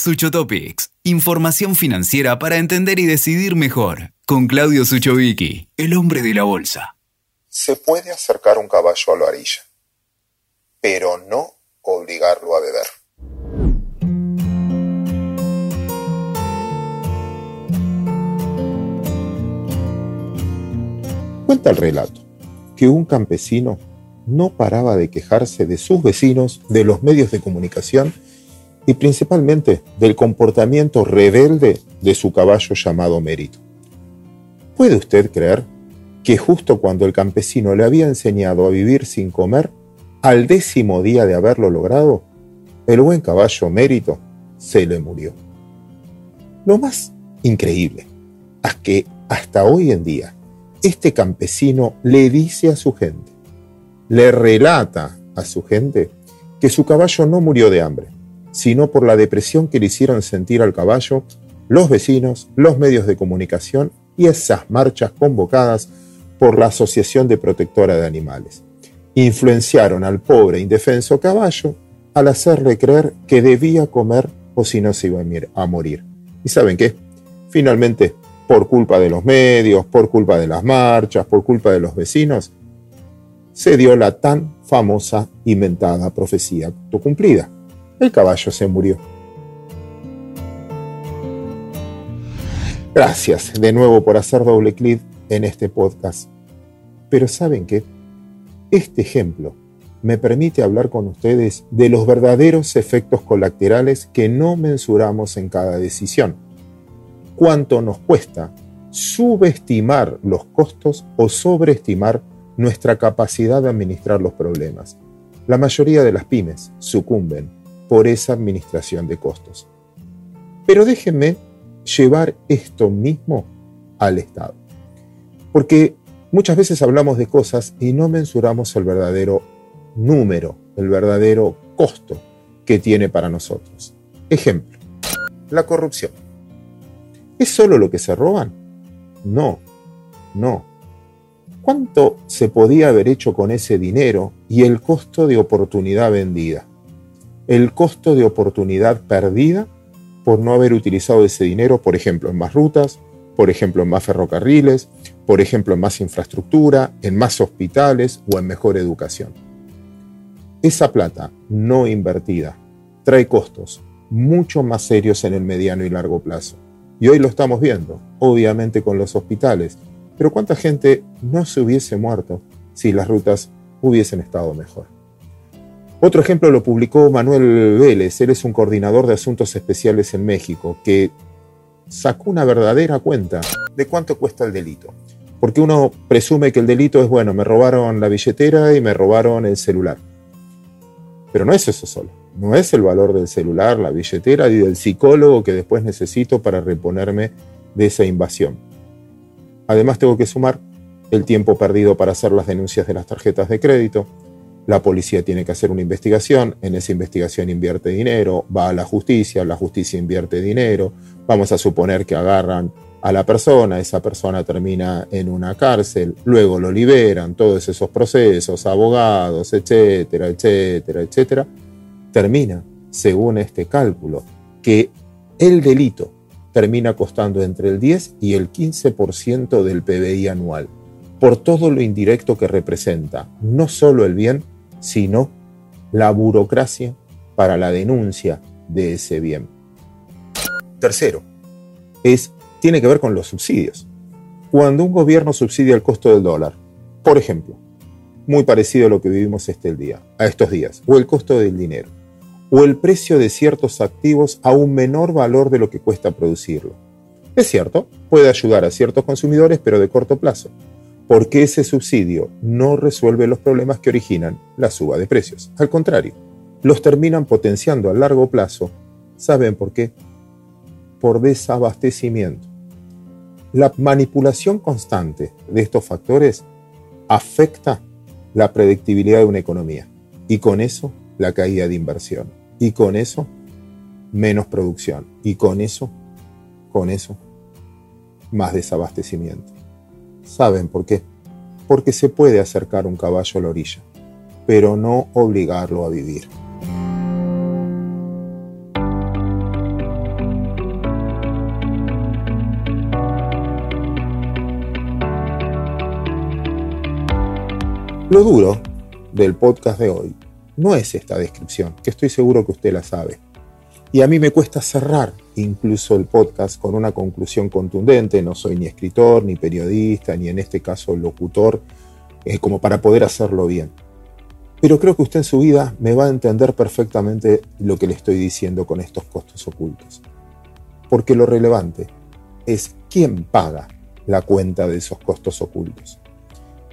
Suchotopics, información financiera para entender y decidir mejor. Con Claudio Suchovicki, el hombre de la bolsa. Se puede acercar un caballo a la orilla, pero no obligarlo a beber. Cuenta el relato que un campesino no paraba de quejarse de sus vecinos, de los medios de comunicación y principalmente del comportamiento rebelde de su caballo llamado Mérito. ¿Puede usted creer que justo cuando el campesino le había enseñado a vivir sin comer, al décimo día de haberlo logrado, el buen caballo Mérito se le murió? Lo más increíble es que hasta hoy en día este campesino le dice a su gente, le relata a su gente que su caballo no murió de hambre, sino por la depresión que le hicieron sentir al caballo los vecinos, los medios de comunicación y esas marchas convocadas por la Asociación de Protectora de Animales. Influenciaron al pobre indefenso caballo al hacerle creer que debía comer o si no se iba a morir. ¿Y saben qué? Finalmente, por culpa de los medios, por culpa de las marchas, por culpa de los vecinos, se dio la tan famosa inventada profecía autocumplida el caballo se murió. Gracias de nuevo por hacer doble clic en este podcast. Pero ¿saben qué? Este ejemplo me permite hablar con ustedes de los verdaderos efectos colaterales que no mensuramos en cada decisión. Cuánto nos cuesta subestimar los costos o sobreestimar nuestra capacidad de administrar los problemas. La mayoría de las pymes sucumben por esa administración de costos. Pero déjenme llevar esto mismo al Estado. Porque muchas veces hablamos de cosas y no mensuramos el verdadero número, el verdadero costo que tiene para nosotros. Ejemplo, la corrupción. ¿Es solo lo que se roban? No, no. ¿Cuánto se podía haber hecho con ese dinero y el costo de oportunidad vendida? El costo de oportunidad perdida por no haber utilizado ese dinero, por ejemplo, en más rutas, por ejemplo, en más ferrocarriles, por ejemplo, en más infraestructura, en más hospitales o en mejor educación. Esa plata no invertida trae costos mucho más serios en el mediano y largo plazo. Y hoy lo estamos viendo, obviamente con los hospitales, pero ¿cuánta gente no se hubiese muerto si las rutas hubiesen estado mejor? Otro ejemplo lo publicó Manuel Vélez, él es un coordinador de asuntos especiales en México, que sacó una verdadera cuenta de cuánto cuesta el delito. Porque uno presume que el delito es, bueno, me robaron la billetera y me robaron el celular. Pero no es eso solo. No es el valor del celular, la billetera y del psicólogo que después necesito para reponerme de esa invasión. Además tengo que sumar el tiempo perdido para hacer las denuncias de las tarjetas de crédito, la policía tiene que hacer una investigación, en esa investigación invierte dinero, va a la justicia, la justicia invierte dinero, vamos a suponer que agarran a la persona, esa persona termina en una cárcel, luego lo liberan, todos esos procesos, abogados, etcétera, etcétera, etcétera, termina, según este cálculo, que el delito termina costando entre el 10 y el 15% del PBI anual, por todo lo indirecto que representa, no solo el bien, sino la burocracia para la denuncia de ese bien. Tercero, es, tiene que ver con los subsidios. Cuando un gobierno subsidia el costo del dólar, por ejemplo, muy parecido a lo que vivimos este día, a estos días, o el costo del dinero, o el precio de ciertos activos a un menor valor de lo que cuesta producirlo. Es cierto, puede ayudar a ciertos consumidores, pero de corto plazo porque ese subsidio no resuelve los problemas que originan la suba de precios. Al contrario, los terminan potenciando a largo plazo. ¿Saben por qué? Por desabastecimiento. La manipulación constante de estos factores afecta la predictibilidad de una economía y con eso la caída de inversión y con eso menos producción y con eso, con eso, más desabastecimiento. ¿Saben por qué? Porque se puede acercar un caballo a la orilla, pero no obligarlo a vivir. Lo duro del podcast de hoy no es esta descripción, que estoy seguro que usted la sabe y a mí me cuesta cerrar incluso el podcast con una conclusión contundente. No soy ni escritor, ni periodista, ni en este caso locutor, eh, como para poder hacerlo bien. Pero creo que usted en su vida me va a entender perfectamente lo que le estoy diciendo con estos costos ocultos. Porque lo relevante es quién paga la cuenta de esos costos ocultos.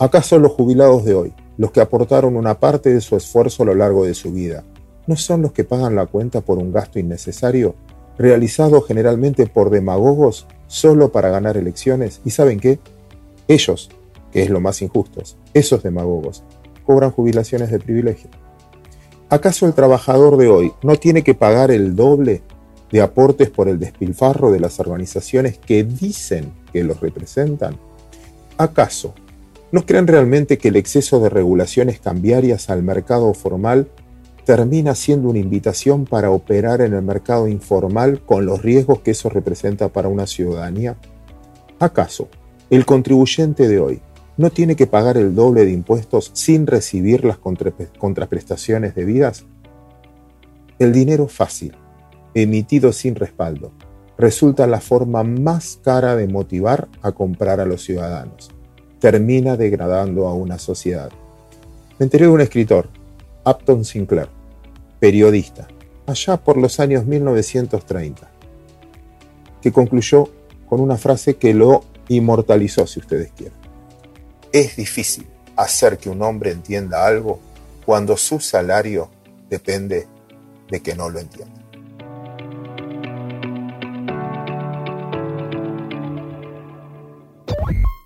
¿Acaso los jubilados de hoy, los que aportaron una parte de su esfuerzo a lo largo de su vida, no son los que pagan la cuenta por un gasto innecesario, realizado generalmente por demagogos solo para ganar elecciones? ¿Y saben qué? Ellos, que es lo más injusto, esos demagogos, cobran jubilaciones de privilegio. ¿Acaso el trabajador de hoy no tiene que pagar el doble de aportes por el despilfarro de las organizaciones que dicen que los representan? ¿Acaso no creen realmente que el exceso de regulaciones cambiarias al mercado formal termina siendo una invitación para operar en el mercado informal con los riesgos que eso representa para una ciudadanía? ¿Acaso el contribuyente de hoy no tiene que pagar el doble de impuestos sin recibir las contraprestaciones debidas? El dinero fácil, emitido sin respaldo, resulta la forma más cara de motivar a comprar a los ciudadanos. Termina degradando a una sociedad. Me enteré de un escritor, Upton Sinclair, periodista, allá por los años 1930, que concluyó con una frase que lo inmortalizó, si ustedes quieren. Es difícil hacer que un hombre entienda algo cuando su salario depende de que no lo entienda.